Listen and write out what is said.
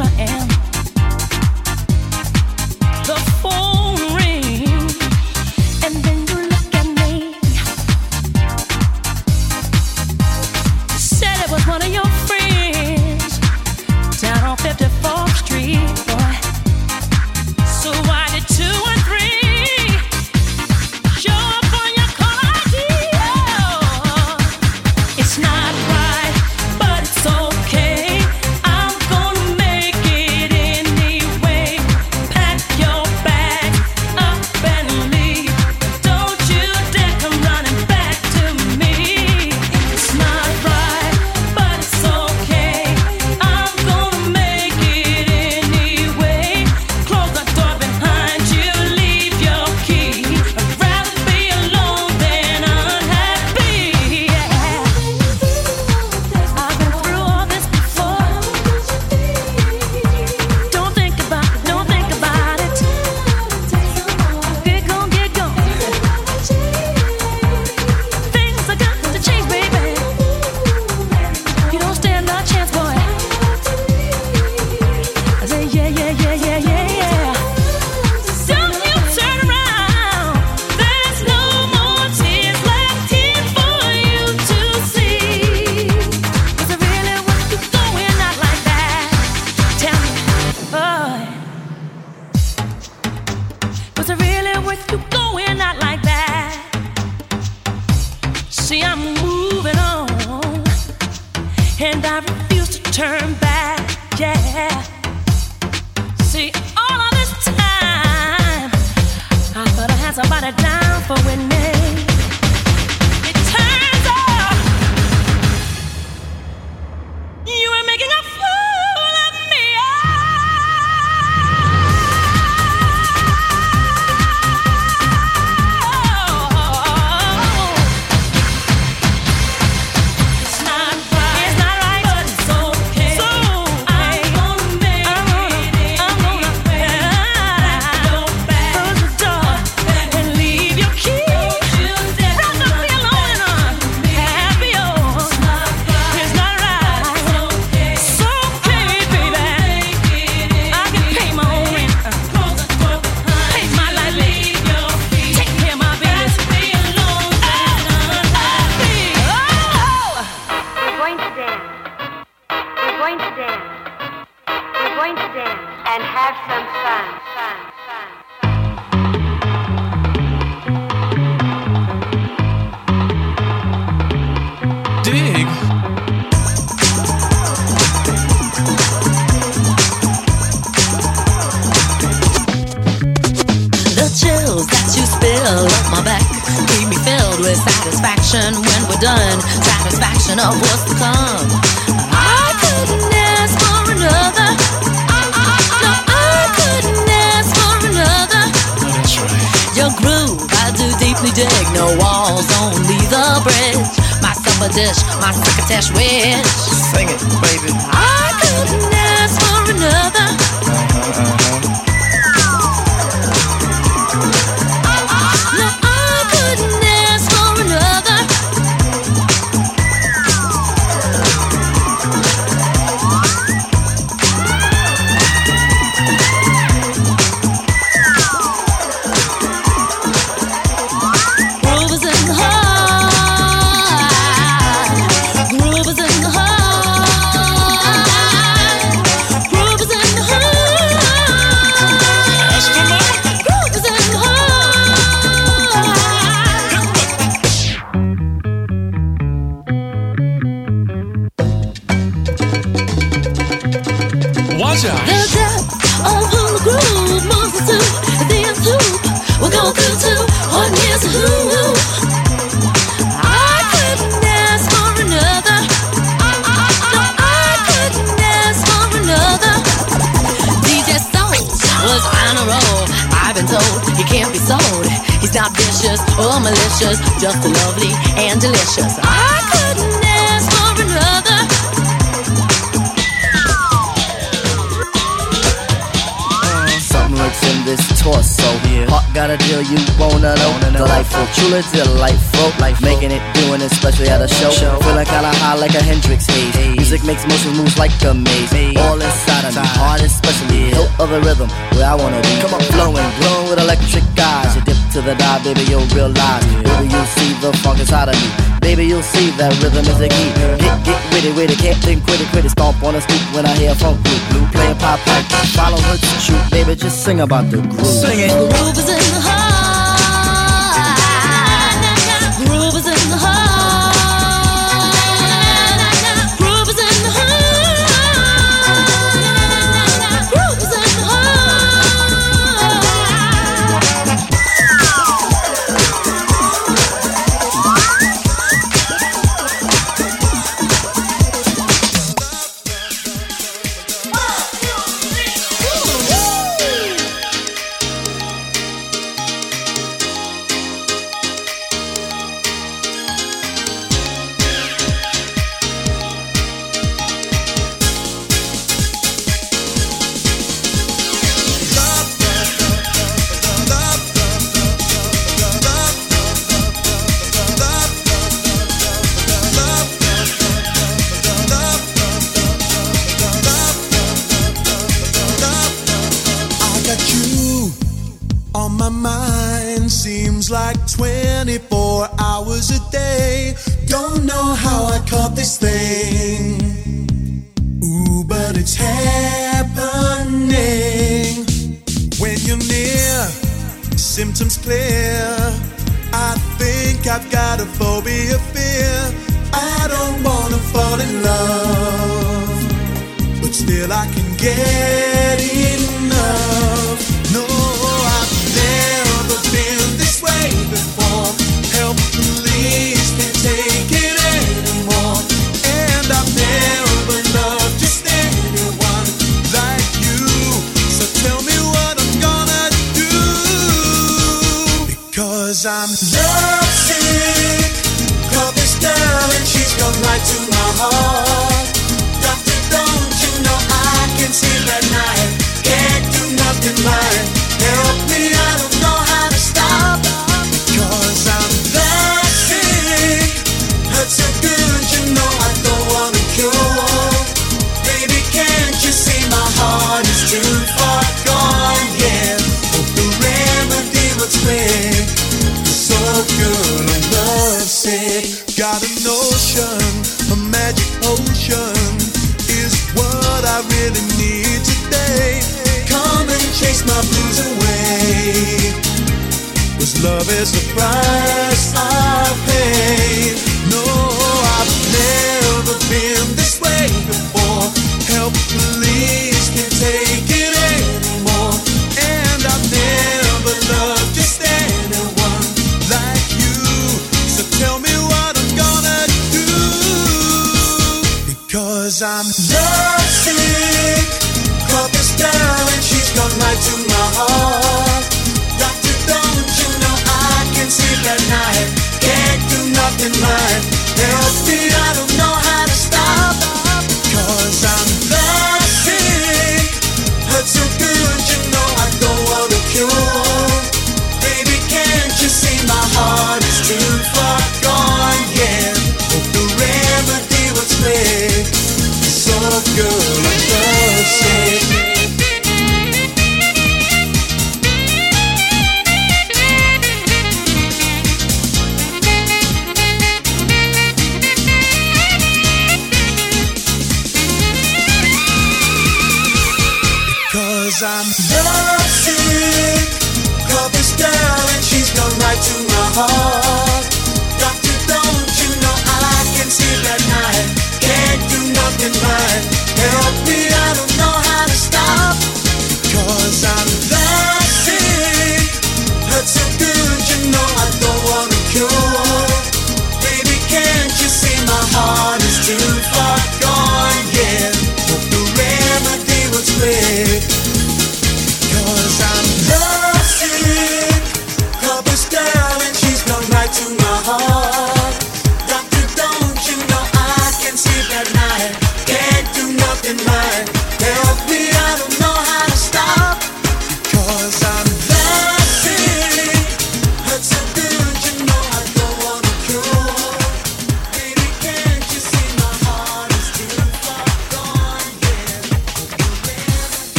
I am. and I refuse to turn back. Yeah. See, all of this time, I thought I had somebody down for winning. dish, my crocketesh wish. Baby, you'll realize. Baby, you'll see the funk inside of me. Baby, you'll see that rhythm is a key. Get, get witty, witty, can't think quitty, quitty. Stomp on the street when I hear funk blue, blue. Play pop pipe, follow her to shoot. Baby, just sing about the groove. Sing it. The groove is in the heart.